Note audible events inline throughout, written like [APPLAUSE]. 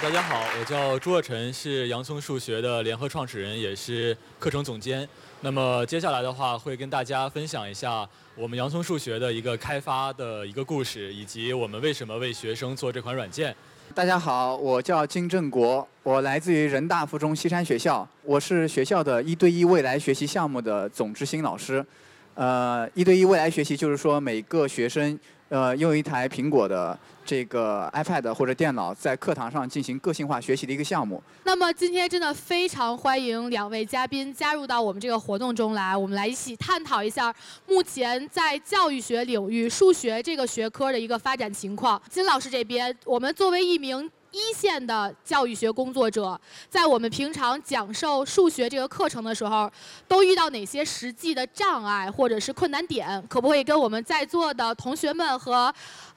大家好，我叫朱若晨，是洋葱数学的联合创始人，也是课程总监。那么接下来的话，会跟大家分享一下我们洋葱数学的一个开发的一个故事，以及我们为什么为学生做这款软件。大家好，我叫金正国，我来自于人大附中西山学校，我是学校的一对一未来学习项目的总执行老师。呃，一对一未来学习就是说每个学生呃用一台苹果的这个 iPad 或者电脑在课堂上进行个性化学习的一个项目。那么今天真的非常欢迎两位嘉宾加入到我们这个活动中来，我们来一起探讨一下目前在教育学领域数学这个学科的一个发展情况。金老师这边，我们作为一名一线的教育学工作者，在我们平常讲授数学这个课程的时候，都遇到哪些实际的障碍或者是困难点？可不可以跟我们在座的同学们和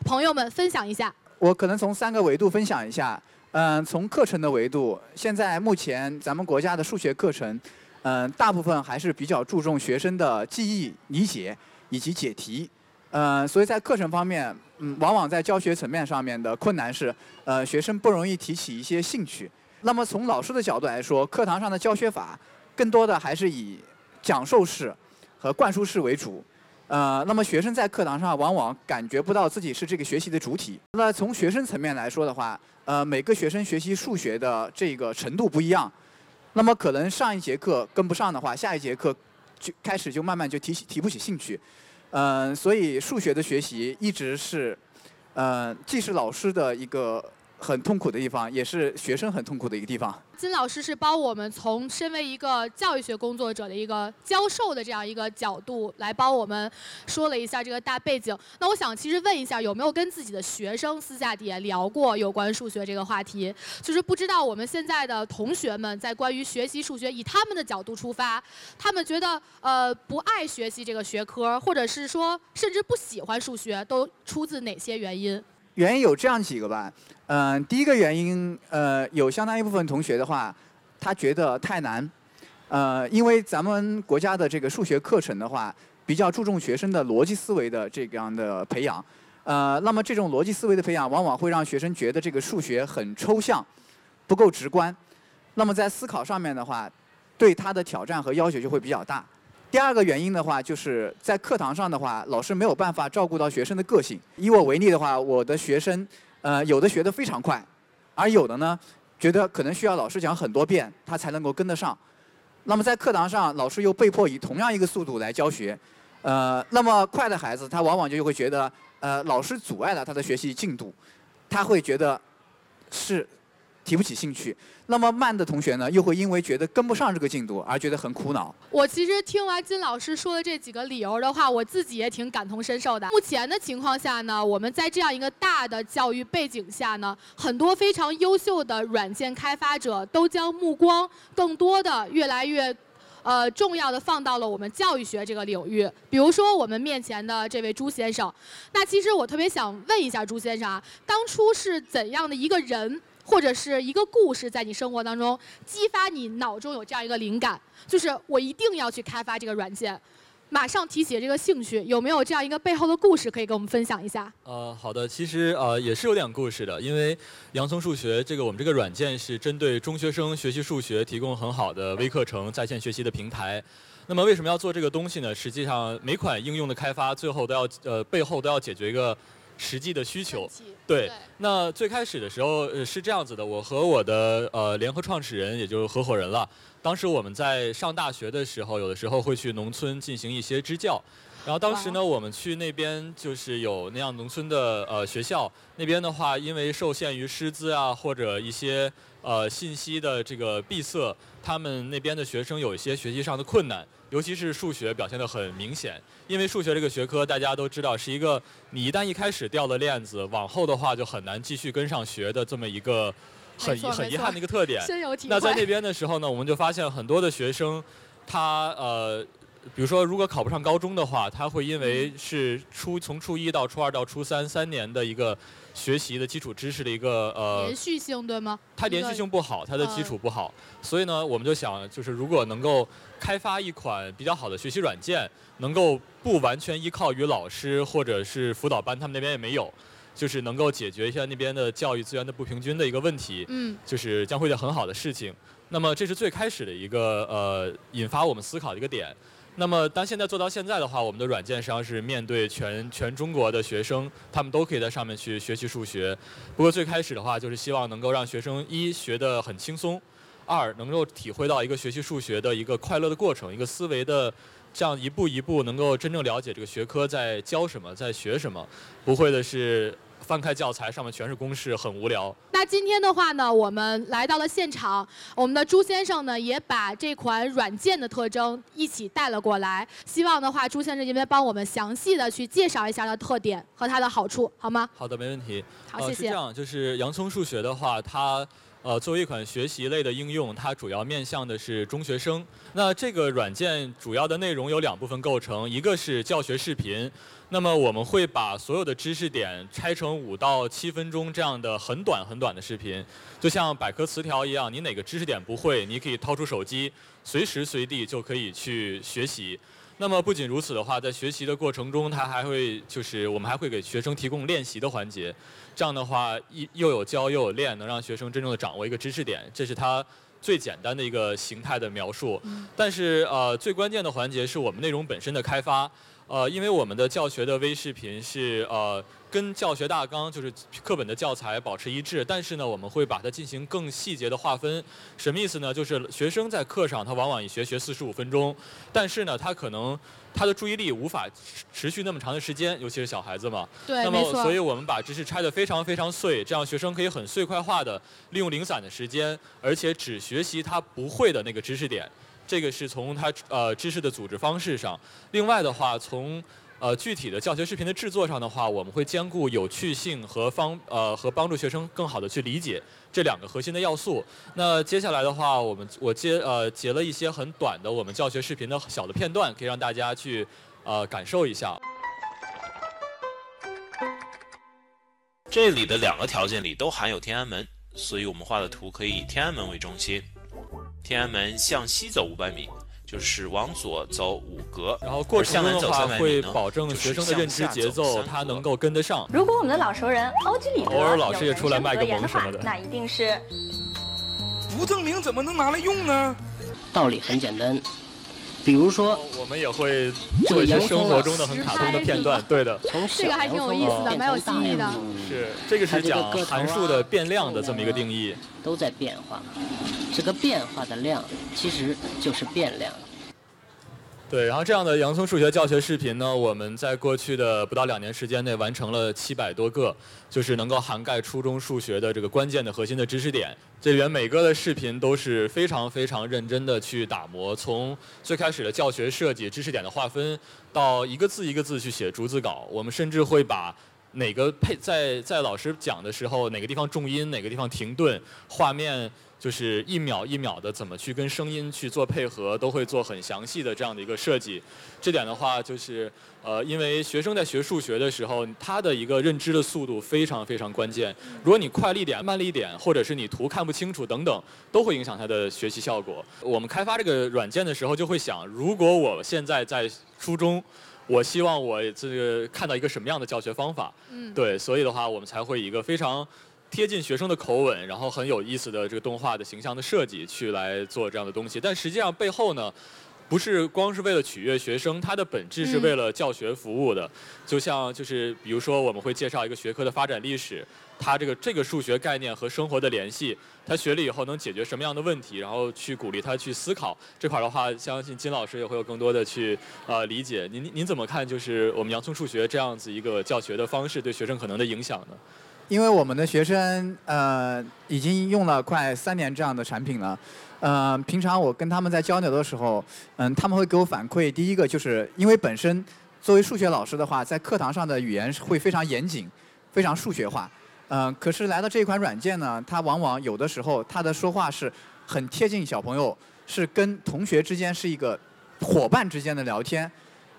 朋友们分享一下？我可能从三个维度分享一下。嗯，从课程的维度，现在目前咱们国家的数学课程，嗯，大部分还是比较注重学生的记忆、理解以及解题。嗯，所以在课程方面，嗯，往往在教学层面上面的困难是，呃，学生不容易提起一些兴趣。那么从老师的角度来说，课堂上的教学法更多的还是以讲授式和灌输式为主。呃，那么学生在课堂上往往感觉不到自己是这个学习的主体。那从学生层面来说的话，呃，每个学生学习数学的这个程度不一样，那么可能上一节课跟不上的话，下一节课就开始就慢慢就提起提不起兴趣。嗯，所以数学的学习一直是，呃，既是老师的一个很痛苦的地方，也是学生很痛苦的一个地方。金老师是帮我们从身为一个教育学工作者的一个教授的这样一个角度来帮我们说了一下这个大背景。那我想其实问一下，有没有跟自己的学生私下底下聊过有关数学这个话题？就是不知道我们现在的同学们在关于学习数学，以他们的角度出发，他们觉得呃不爱学习这个学科，或者是说甚至不喜欢数学，都出自哪些原因？原因有这样几个吧，嗯，第一个原因，呃，有相当一部分同学的话，他觉得太难，呃，因为咱们国家的这个数学课程的话，比较注重学生的逻辑思维的这样的培养，呃，那么这种逻辑思维的培养，往往会让学生觉得这个数学很抽象，不够直观，那么在思考上面的话，对他的挑战和要求就会比较大。第二个原因的话，就是在课堂上的话，老师没有办法照顾到学生的个性。以我为例的话，我的学生，呃，有的学得非常快，而有的呢，觉得可能需要老师讲很多遍，他才能够跟得上。那么在课堂上，老师又被迫以同样一个速度来教学，呃，那么快的孩子，他往往就会觉得，呃，老师阻碍了他的学习进度，他会觉得是。提不起兴趣，那么慢的同学呢，又会因为觉得跟不上这个进度而觉得很苦恼。我其实听完金老师说的这几个理由的话，我自己也挺感同身受的。目前的情况下呢，我们在这样一个大的教育背景下呢，很多非常优秀的软件开发者都将目光更多的、越来越，呃，重要的放到了我们教育学这个领域。比如说我们面前的这位朱先生，那其实我特别想问一下朱先生啊，当初是怎样的一个人？或者是一个故事，在你生活当中激发你脑中有这样一个灵感，就是我一定要去开发这个软件，马上提起这个兴趣，有没有这样一个背后的故事可以跟我们分享一下？呃，好的，其实呃也是有点故事的，因为洋葱数学这个我们这个软件是针对中学生学习数学提供很好的微课程在线学习的平台。那么为什么要做这个东西呢？实际上每款应用的开发最后都要呃背后都要解决一个。实际的需求，对。那最开始的时候呃是这样子的，我和我的呃联合创始人，也就是合伙人了。当时我们在上大学的时候，有的时候会去农村进行一些支教。然后当时呢，我们去那边就是有那样农村的呃学校，那边的话，因为受限于师资啊或者一些呃信息的这个闭塞，他们那边的学生有一些学习上的困难，尤其是数学表现得很明显。因为数学这个学科大家都知道是一个你一旦一开始掉了链子，往后的话就很难继续跟上学的这么一个很很遗憾的一个特点。那在那边的时候呢，我们就发现很多的学生，他呃。比如说，如果考不上高中的话，他会因为是初从初一到初二到初三三年的一个学习的基础知识的一个呃连续性对吗？它连续性不好，它的基础不好，所以呢，我们就想，就是如果能够开发一款比较好的学习软件，能够不完全依靠于老师或者是辅导班，他们那边也没有，就是能够解决一下那边的教育资源的不平均的一个问题，嗯，就是将会是很好的事情。那么这是最开始的一个呃引发我们思考的一个点。那么当现在做到现在的话，我们的软件实际上是面对全全中国的学生，他们都可以在上面去学习数学。不过最开始的话，就是希望能够让学生一学得很轻松，二能够体会到一个学习数学的一个快乐的过程，一个思维的。这样一步一步能够真正了解这个学科在教什么，在学什么，不会的是翻开教材上面全是公式，很无聊。那今天的话呢，我们来到了现场，我们的朱先生呢也把这款软件的特征一起带了过来，希望的话朱先生这边帮我们详细的去介绍一下它的特点和它的好处，好吗？好的，没问题。好，谢谢。是这样，就是洋葱数学的话，它。呃，作为一款学习类的应用，它主要面向的是中学生。那这个软件主要的内容有两部分构成，一个是教学视频。那么我们会把所有的知识点拆成五到七分钟这样的很短很短的视频，就像百科词条一样，你哪个知识点不会，你可以掏出手机，随时随地就可以去学习。那么不仅如此的话，在学习的过程中，它还会就是我们还会给学生提供练习的环节，这样的话一又有教又有练，能让学生真正的掌握一个知识点，这是它最简单的一个形态的描述。但是呃，最关键的环节是我们内容本身的开发。呃，因为我们的教学的微视频是呃跟教学大纲就是课本的教材保持一致，但是呢，我们会把它进行更细节的划分。什么意思呢？就是学生在课上他往往一学学四十五分钟，但是呢，他可能他的注意力无法持续那么长的时间，尤其是小孩子嘛。对，那么，所以我们把知识拆得非常非常碎，这样学生可以很碎块化的利用零散的时间，而且只学习他不会的那个知识点。这个是从他呃知识的组织方式上，另外的话，从呃具体的教学视频的制作上的话，我们会兼顾有趣性和方呃和帮助学生更好的去理解这两个核心的要素。那接下来的话，我们我接呃截了一些很短的我们教学视频的小的片段，可以让大家去呃感受一下。这里的两个条件里都含有天安门，所以我们画的图可以以天安门为中心。天安门向西走五百米，就是往左走五格，然后过程中的话会保证学生的认知节奏，他能够跟得上。如果我们的老熟人欧几里得有出来卖个萌什么的，那一定是不证明怎么能拿来用呢？道理很简单。比如说，我们也会做一些生活中的很卡通的片段，对的。这个还挺有意思的，蛮有新意的。是，这个是讲函数的变量的这么一个定义。都在变化，这个变化的量其实就是变量。对，然后这样的洋葱数学教学视频呢，我们在过去的不到两年时间内完成了七百多个，就是能够涵盖初中数学的这个关键的核心的知识点。这里边每个的视频都是非常非常认真的去打磨，从最开始的教学设计、知识点的划分，到一个字一个字去写逐字稿。我们甚至会把哪个配在在老师讲的时候，哪个地方重音，哪个地方停顿，画面。就是一秒一秒的怎么去跟声音去做配合，都会做很详细的这样的一个设计。这点的话，就是呃，因为学生在学数学的时候，他的一个认知的速度非常非常关键。如果你快了一点、慢了一点，或者是你图看不清楚等等，都会影响他的学习效果。我们开发这个软件的时候，就会想，如果我现在在初中，我希望我这个看到一个什么样的教学方法？嗯，对，所以的话，我们才会一个非常。贴近学生的口吻，然后很有意思的这个动画的形象的设计去来做这样的东西，但实际上背后呢，不是光是为了取悦学生，它的本质是为了教学服务的。就像就是比如说我们会介绍一个学科的发展历史，它这个这个数学概念和生活的联系，他学了以后能解决什么样的问题，然后去鼓励他去思考这块的话，相信金老师也会有更多的去呃理解。您您怎么看？就是我们洋葱数学这样子一个教学的方式对学生可能的影响呢？因为我们的学生呃已经用了快三年这样的产品了，呃，平常我跟他们在交流的时候，嗯，他们会给我反馈，第一个就是因为本身作为数学老师的话，在课堂上的语言会非常严谨，非常数学化，嗯，可是来到这款软件呢，它往往有的时候它的说话是很贴近小朋友，是跟同学之间是一个伙伴之间的聊天。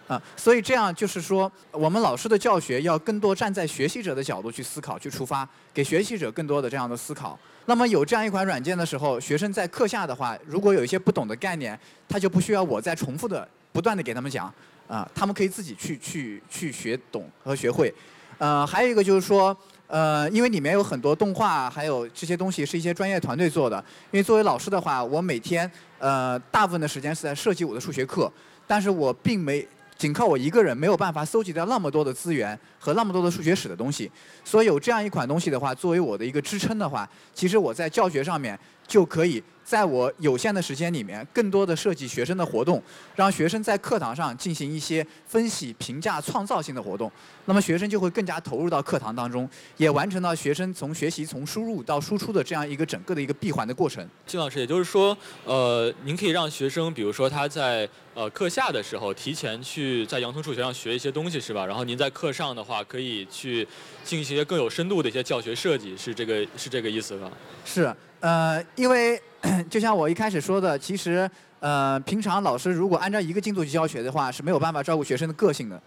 啊，所以这样就是说，我们老师的教学要更多站在学习者的角度去思考、去出发，给学习者更多的这样的思考。那么有这样一款软件的时候，学生在课下的话，如果有一些不懂的概念，他就不需要我再重复的、不断的给他们讲，啊，他们可以自己去去去学懂和学会。呃，还有一个就是说，呃，因为里面有很多动画，还有这些东西是一些专业团队做的。因为作为老师的话，我每天呃大部分的时间是在设计我的数学课，但是我并没仅靠我一个人没有办法搜集到那么多的资源和那么多的数学史的东西。所以有这样一款东西的话，作为我的一个支撑的话，其实我在教学上面就可以。在我有限的时间里面，更多的设计学生的活动，让学生在课堂上进行一些分析、评价、创造性的活动，那么学生就会更加投入到课堂当中，也完成了学生从学习从输入到输出的这样一个整个的一个闭环的过程。金老师，也就是说，呃，您可以让学生，比如说他在呃课下的时候，提前去在洋葱数学上学一些东西，是吧？然后您在课上的话，可以去进行一些更有深度的一些教学设计，是这个是这个意思吧？是，呃，因为。[CLEARS THROAT] 就像我一开始说的，其实，呃，平常老师如果按照一个进度去教学的话，是没有办法照顾学生的个性的。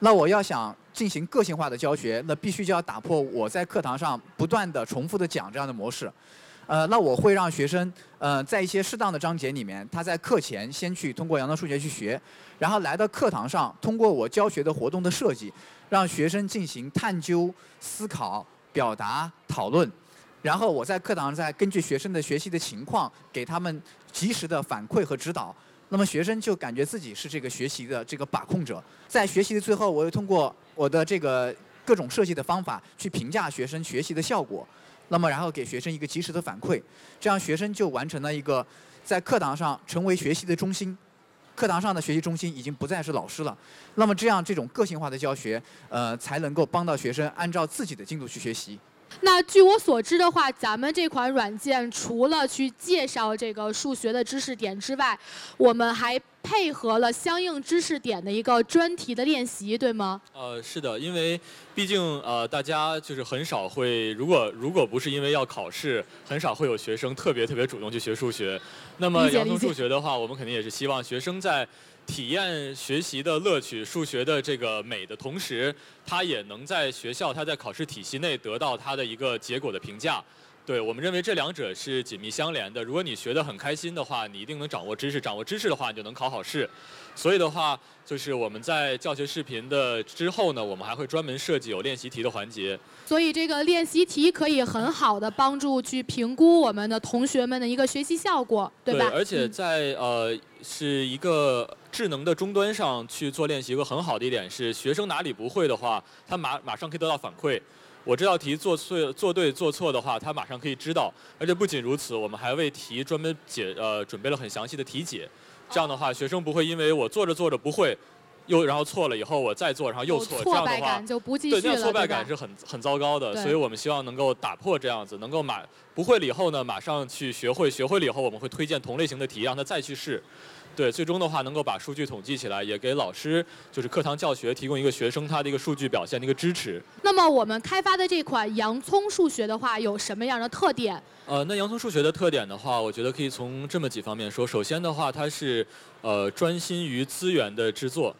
那我要想进行个性化的教学，那必须就要打破我在课堂上不断的重复的讲这样的模式。呃，那我会让学生，呃，在一些适当的章节里面，他在课前先去通过阳光数学去学，然后来到课堂上，通过我教学的活动的设计，让学生进行探究、思考、表达、讨论。然后我在课堂上再根据学生的学习的情况，给他们及时的反馈和指导。那么学生就感觉自己是这个学习的这个把控者。在学习的最后，我又通过我的这个各种设计的方法去评价学生学习的效果。那么然后给学生一个及时的反馈，这样学生就完成了一个在课堂上成为学习的中心。课堂上的学习中心已经不再是老师了。那么这样这种个性化的教学，呃，才能够帮到学生按照自己的进度去学习。那据我所知的话，咱们这款软件除了去介绍这个数学的知识点之外，我们还配合了相应知识点的一个专题的练习，对吗？呃，是的，因为毕竟呃，大家就是很少会，如果如果不是因为要考试，很少会有学生特别特别主动去学数学。那么洋葱数学的话，我们肯定也是希望学生在。体验学习的乐趣、数学的这个美的同时，他也能在学校、他在考试体系内得到他的一个结果的评价。对我们认为这两者是紧密相连的。如果你学得很开心的话，你一定能掌握知识；掌握知识的话，你就能考好试。所以的话，就是我们在教学视频的之后呢，我们还会专门设计有练习题的环节。所以这个练习题可以很好的帮助去评估我们的同学们的一个学习效果，对吧？对，而且在呃是一个智能的终端上去做练习，一个很好的一点是，学生哪里不会的话，他马马上可以得到反馈。我这道题做错、做对、做错的话，他马上可以知道。而且不仅如此，我们还为题专门解呃准备了很详细的题解。这样的话，学生不会因为我做着做着不会，又然后错了以后我再做，然后又错，这样的话，对，这样挫败感是很很糟糕的。所以我们希望能够打破这样子，能够马不会了以后呢，马上去学会，学会了以后我们会推荐同类型的题，让他再去试。对，最终的话能够把数据统计起来，也给老师就是课堂教学提供一个学生他的一个数据表现的一个支持。那么我们开发的这款洋葱数学的话，有什么样的特点？呃，那洋葱数学的特点的话，我觉得可以从这么几方面说。首先的话，它是呃专心于资源的制作。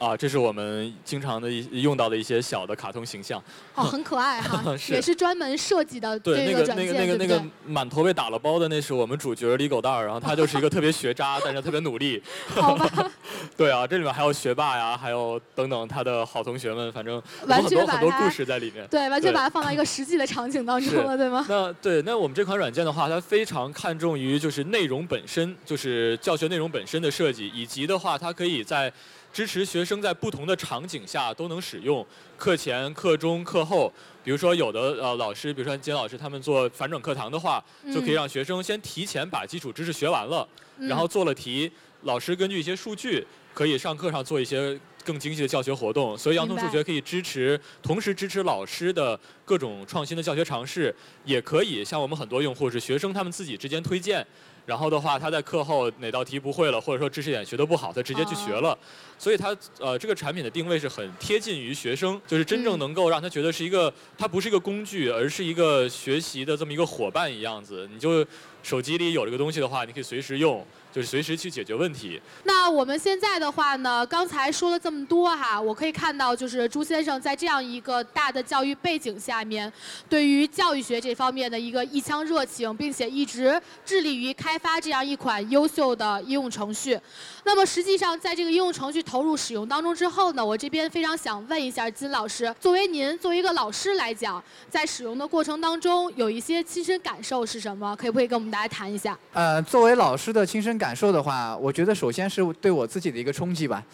啊，这是我们经常的一用到的一些小的卡通形象。哦，很可爱哈，[LAUGHS] 也是专门设计的 [LAUGHS] 对那个那个那个那个满头被打了包的，那是我们主角李狗蛋儿，然后他就是一个特别学渣，[LAUGHS] 但是特别努力。好吧。对啊，这里面还有学霸呀，还有等等他的好同学们，反正很多很多故事在里面。对，完全把它放到一个实际的场景当中了，对吗？那对，那我们这款软件的话，它非常看重于就是内容本身，就是教学内容本身的设计，以及的话，它可以在。支持学生在不同的场景下都能使用，课前、课中、课后。比如说，有的呃老师，比如说金老师他们做反转课堂的话，就可以让学生先提前把基础知识学完了，然后做了题，老师根据一些数据，可以上课上做一些更精细的教学活动。所以，洋葱数学可以支持，同时支持老师的各种创新的教学尝试，也可以像我们很多用户是学生他们自己之间推荐。然后的话，他在课后哪道题不会了，或者说知识点学得不好，他直接去学了。所以他呃，这个产品的定位是很贴近于学生，就是真正能够让他觉得是一个，它不是一个工具，而是一个学习的这么一个伙伴一样子。你就手机里有这个东西的话，你可以随时用。就是随时去解决问题。那我们现在的话呢，刚才说了这么多哈，我可以看到就是朱先生在这样一个大的教育背景下面，对于教育学这方面的一个一腔热情，并且一直致力于开发这样一款优秀的应用程序。那么实际上，在这个应用程序投入使用当中之后呢，我这边非常想问一下金老师，作为您作为一个老师来讲，在使用的过程当中有一些亲身感受是什么？可不可以跟我们大家谈一下？呃，作为老师的亲身感受的话，我觉得首先是对我自己的一个冲击吧，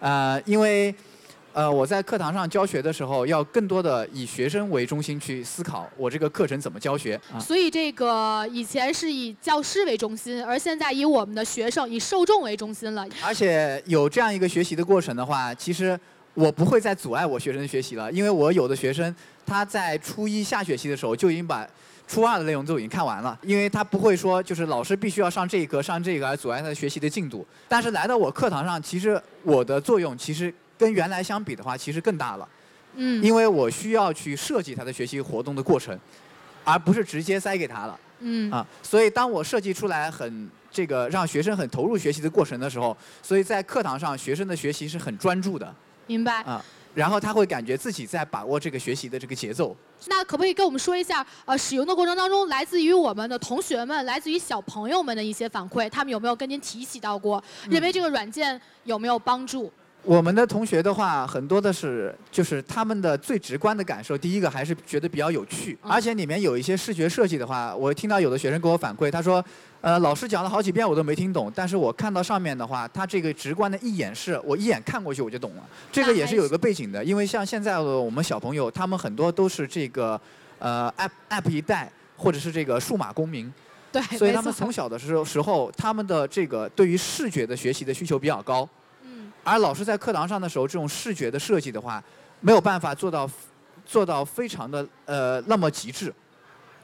呃，因为。呃，我在课堂上教学的时候，要更多的以学生为中心去思考我这个课程怎么教学。所以这个以前是以教师为中心，而现在以我们的学生、以受众为中心了。而且有这样一个学习的过程的话，其实我不会再阻碍我学生学习了，因为我有的学生他在初一下学期的时候就已经把初二的内容都已经看完了，因为他不会说就是老师必须要上这一课上这个而阻碍他的学习的进度。但是来到我课堂上，其实我的作用其实。跟原来相比的话，其实更大了，嗯，因为我需要去设计他的学习活动的过程，而不是直接塞给他了，嗯啊，所以当我设计出来很这个让学生很投入学习的过程的时候，所以在课堂上学生的学习是很专注的，明白啊，然后他会感觉自己在把握这个学习的这个节奏。那可不可以跟我们说一下，呃，使用的过程当中，来自于我们的同学们，来自于小朋友们的一些反馈，他们有没有跟您提起到过，认为这个软件有没有帮助？我们的同学的话，很多的是就是他们的最直观的感受，第一个还是觉得比较有趣，而且里面有一些视觉设计的话，我听到有的学生给我反馈，他说，呃，老师讲了好几遍我都没听懂，但是我看到上面的话，他这个直观的一眼是我一眼看过去我就懂了。这个也是有一个背景的，因为像现在的我们小朋友，他们很多都是这个，呃，app app 一代或者是这个数码公民，对，所以他们从小的时候时候，他们的这个对于视觉的学习的需求比较高。而老师在课堂上的时候，这种视觉的设计的话，没有办法做到做到非常的呃那么极致。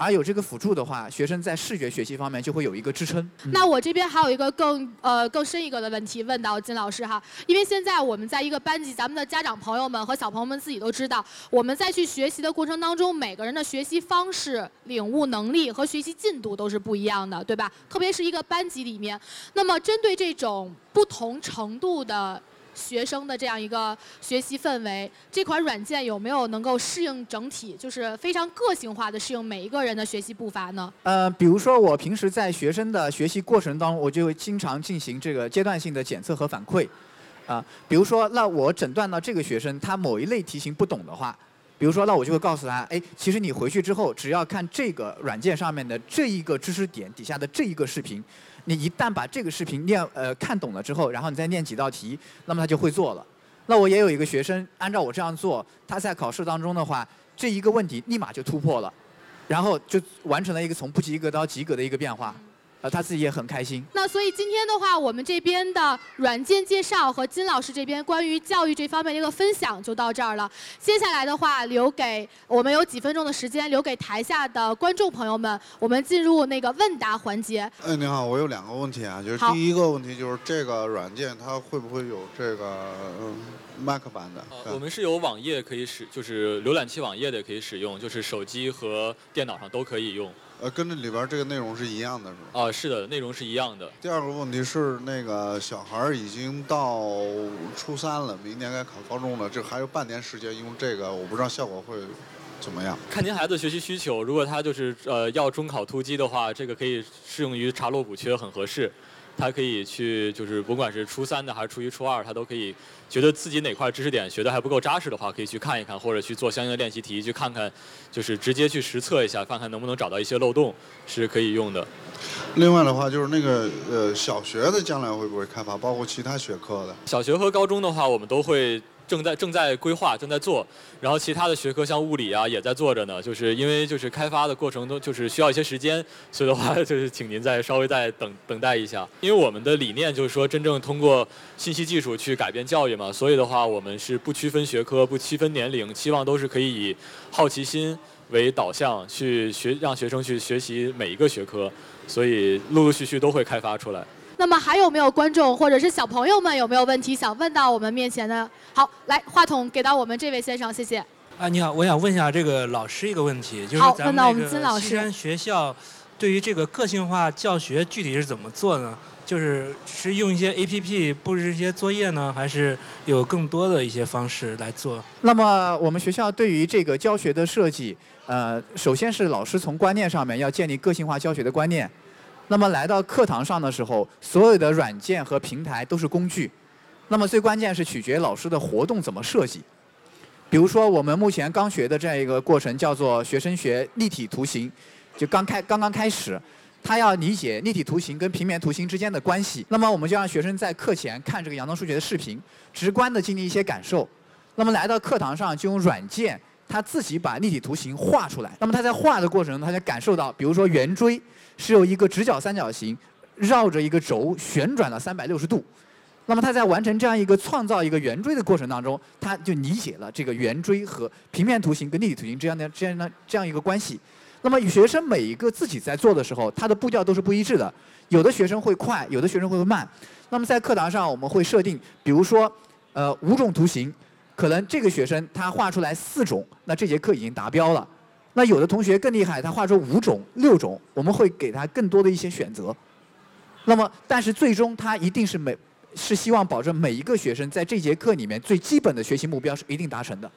而有这个辅助的话，学生在视觉学习方面就会有一个支撑。那我这边还有一个更呃更深一个的问题问到金老师哈，因为现在我们在一个班级，咱们的家长朋友们和小朋友们自己都知道，我们在去学习的过程当中，每个人的学习方式、领悟能力和学习进度都是不一样的，对吧？特别是一个班级里面，那么针对这种不同程度的。学生的这样一个学习氛围，这款软件有没有能够适应整体，就是非常个性化的适应每一个人的学习步伐呢？呃，比如说我平时在学生的学习过程当中，我就会经常进行这个阶段性的检测和反馈，啊，比如说那我诊断到这个学生他某一类题型不懂的话，比如说那我就会告诉他，哎，其实你回去之后只要看这个软件上面的这一个知识点底下的这一个视频。你一旦把这个视频念呃看懂了之后，然后你再念几道题，那么他就会做了。那我也有一个学生，按照我这样做，他在考试当中的话，这一个问题立马就突破了，然后就完成了一个从不及格到及格的一个变化。呃，他自己也很开心。那所以今天的话，我们这边的软件介绍和金老师这边关于教育这方面的一个分享就到这儿了。接下来的话，留给我们有几分钟的时间，留给台下的观众朋友们，我们进入那个问答环节。哎，你好，我有两个问题啊，就是第一个问题就是这个软件它会不会有这个 Mac 版的？我们是有网页可以使，就是浏览器网页的可以使用，就是手机和电脑上都可以用。呃，跟这里边这个内容是一样的，是吗？啊，是的，内容是一样的。第二个问题是，那个小孩已经到初三了，明年该考高中了，这还有半年时间用这个，我不知道效果会怎么样。看您孩子学习需求，如果他就是呃要中考突击的话，这个可以适用于查漏补缺，很合适。他可以去，就是不管是初三的还是初一、初二，他都可以觉得自己哪块知识点学的还不够扎实的话，可以去看一看，或者去做相应的练习题，去看看，就是直接去实测一下，看看能不能找到一些漏洞，是可以用的。另外的话，就是那个呃，小学的将来会不会开发，包括其他学科的？小学和高中的话，我们都会。正在正在规划，正在做，然后其他的学科像物理啊也在做着呢。就是因为就是开发的过程中就是需要一些时间，所以的话就是请您再稍微再等等待一下。因为我们的理念就是说真正通过信息技术去改变教育嘛，所以的话我们是不区分学科、不区分年龄，期望都是可以以好奇心为导向去学，让学生去学习每一个学科，所以陆陆续续都会开发出来。那么还有没有观众或者是小朋友们有没有问题想问到我们面前的？好，来话筒给到我们这位先生，谢谢。啊，你好，我想问一下这个老师一个问题，就是咱们那个西山学校，对于这个个性化教学具体是怎么做呢？就是是用一些 A P P 布置一些作业呢，还是有更多的一些方式来做？那么我们学校对于这个教学的设计，呃，首先是老师从观念上面要建立个性化教学的观念。那么来到课堂上的时候，所有的软件和平台都是工具。那么最关键是取决老师的活动怎么设计。比如说我们目前刚学的这样一个过程叫做学生学立体图形，就刚开刚刚开始。他要理解立体图形跟平面图形之间的关系，那么我们就让学生在课前看这个杨东数学的视频，直观的经历一些感受。那么来到课堂上就用软件，他自己把立体图形画出来。那么他在画的过程中，他就感受到，比如说圆锥是由一个直角三角形绕着一个轴旋转了三百六十度。那么他在完成这样一个创造一个圆锥的过程当中，他就理解了这个圆锥和平面图形跟立体图形这样的这样的这样一个关系。那么学生每一个自己在做的时候，他的步调都是不一致的。有的学生会快，有的学生会慢。那么在课堂上，我们会设定，比如说，呃，五种图形，可能这个学生他画出来四种，那这节课已经达标了。那有的同学更厉害，他画出五种、六种，我们会给他更多的一些选择。那么，但是最终他一定是每是希望保证每一个学生在这节课里面最基本的学习目标是一定达成的。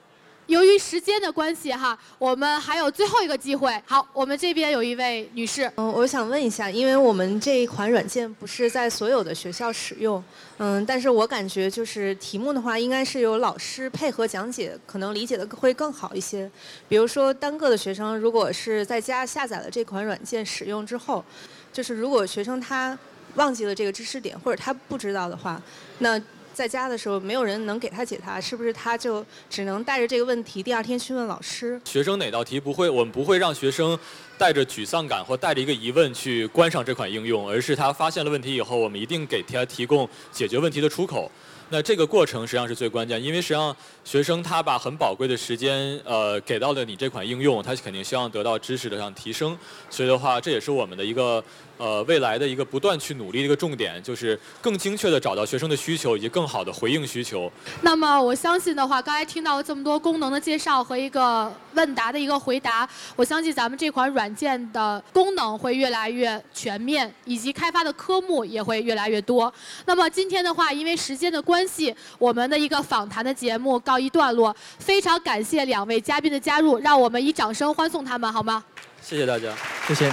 由于时间的关系哈，我们还有最后一个机会。好，我们这边有一位女士。嗯，我想问一下，因为我们这一款软件不是在所有的学校使用，嗯，但是我感觉就是题目的话，应该是由老师配合讲解，可能理解的会更好一些。比如说单个的学生，如果是在家下载了这款软件使用之后，就是如果学生他忘记了这个知识点，或者他不知道的话，那。在家的时候，没有人能给他解答，是不是他就只能带着这个问题第二天去问老师？学生哪道题不会，我们不会让学生带着沮丧感或带着一个疑问去观赏这款应用，而是他发现了问题以后，我们一定给他提供解决问题的出口。那这个过程实际上是最关键，因为实际上学生他把很宝贵的时间呃给到了你这款应用，他肯定希望得到知识的上提升，所以的话这也是我们的一个。呃，未来的一个不断去努力的一个重点，就是更精确的找到学生的需求，以及更好的回应需求。那么我相信的话，刚才听到了这么多功能的介绍和一个问答的一个回答，我相信咱们这款软件的功能会越来越全面，以及开发的科目也会越来越多。那么今天的话，因为时间的关关系，我们的一个访谈的节目告一段落。非常感谢两位嘉宾的加入，让我们以掌声欢送他们，好吗？谢谢大家，谢谢。